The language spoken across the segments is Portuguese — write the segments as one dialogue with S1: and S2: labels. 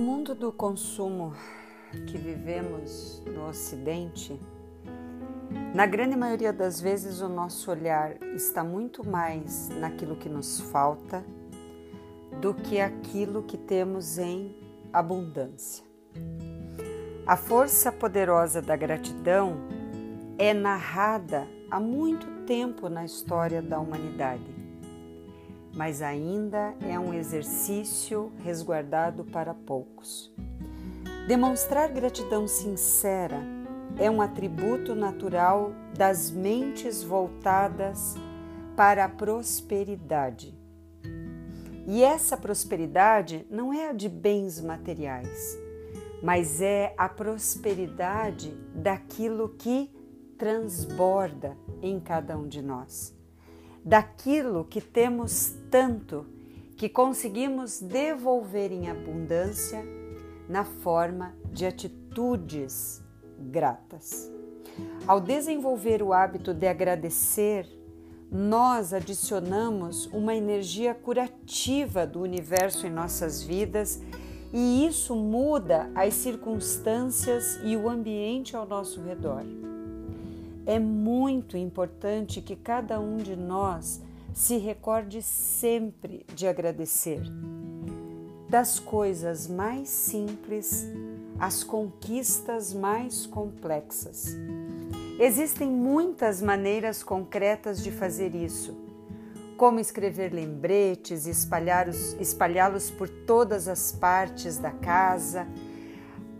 S1: No mundo do consumo que vivemos no Ocidente, na grande maioria das vezes o nosso olhar está muito mais naquilo que nos falta do que aquilo que temos em abundância. A força poderosa da gratidão é narrada há muito tempo na história da humanidade mas ainda é um exercício resguardado para poucos. Demonstrar gratidão sincera é um atributo natural das mentes voltadas para a prosperidade. E essa prosperidade não é a de bens materiais, mas é a prosperidade daquilo que transborda em cada um de nós daquilo que temos tanto que conseguimos devolver em abundância na forma de atitudes gratas. Ao desenvolver o hábito de agradecer, nós adicionamos uma energia curativa do universo em nossas vidas e isso muda as circunstâncias e o ambiente ao nosso redor. É muito importante que cada um de nós se recorde sempre de agradecer. Das coisas mais simples às conquistas mais complexas. Existem muitas maneiras concretas de fazer isso, como escrever lembretes e espalhá-los por todas as partes da casa,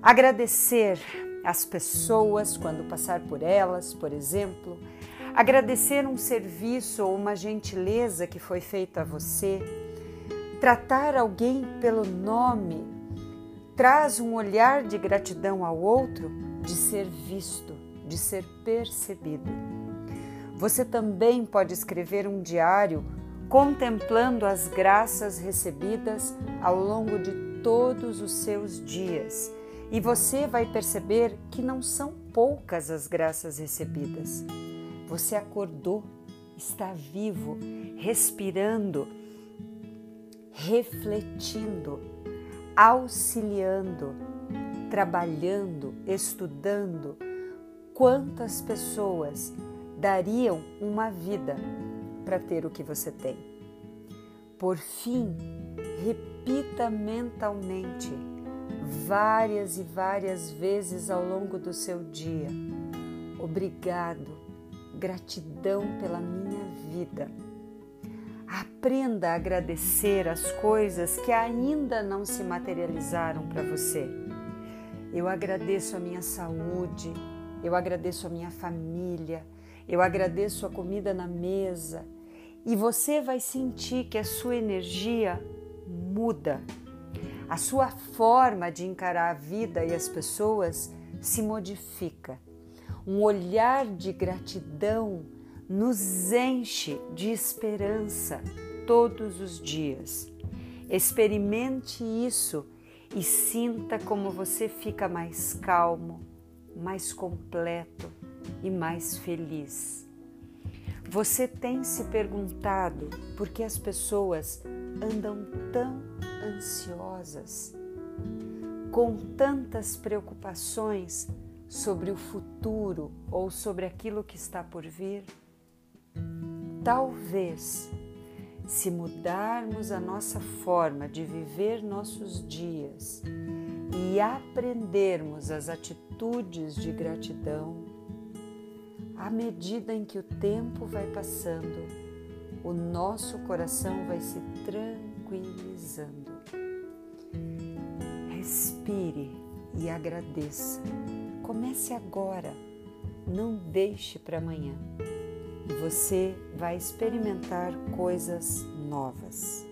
S1: agradecer as pessoas quando passar por elas, por exemplo, agradecer um serviço ou uma gentileza que foi feita a você, tratar alguém pelo nome, traz um olhar de gratidão ao outro, de ser visto, de ser percebido. Você também pode escrever um diário contemplando as graças recebidas ao longo de todos os seus dias e você vai perceber que não são poucas as graças recebidas. Você acordou, está vivo, respirando, refletindo, auxiliando, trabalhando, estudando. Quantas pessoas dariam uma vida para ter o que você tem? Por fim, repita mentalmente várias e várias vezes ao longo do seu dia. Obrigado, gratidão pela minha vida. Aprenda a agradecer as coisas que ainda não se materializaram para você. Eu agradeço a minha saúde, eu agradeço a minha família, eu agradeço a comida na mesa e você vai sentir que a sua energia muda a sua forma de encarar a vida e as pessoas se modifica. Um olhar de gratidão nos enche de esperança todos os dias. Experimente isso e sinta como você fica mais calmo, mais completo e mais feliz. Você tem se perguntado por que as pessoas andam tão ansiosas, com tantas preocupações sobre o futuro ou sobre aquilo que está por vir? Talvez, se mudarmos a nossa forma de viver nossos dias e aprendermos as atitudes de gratidão, à medida em que o tempo vai passando, o nosso coração vai se tranquilizando. Respire e agradeça. Comece agora, não deixe para amanhã. E você vai experimentar coisas novas.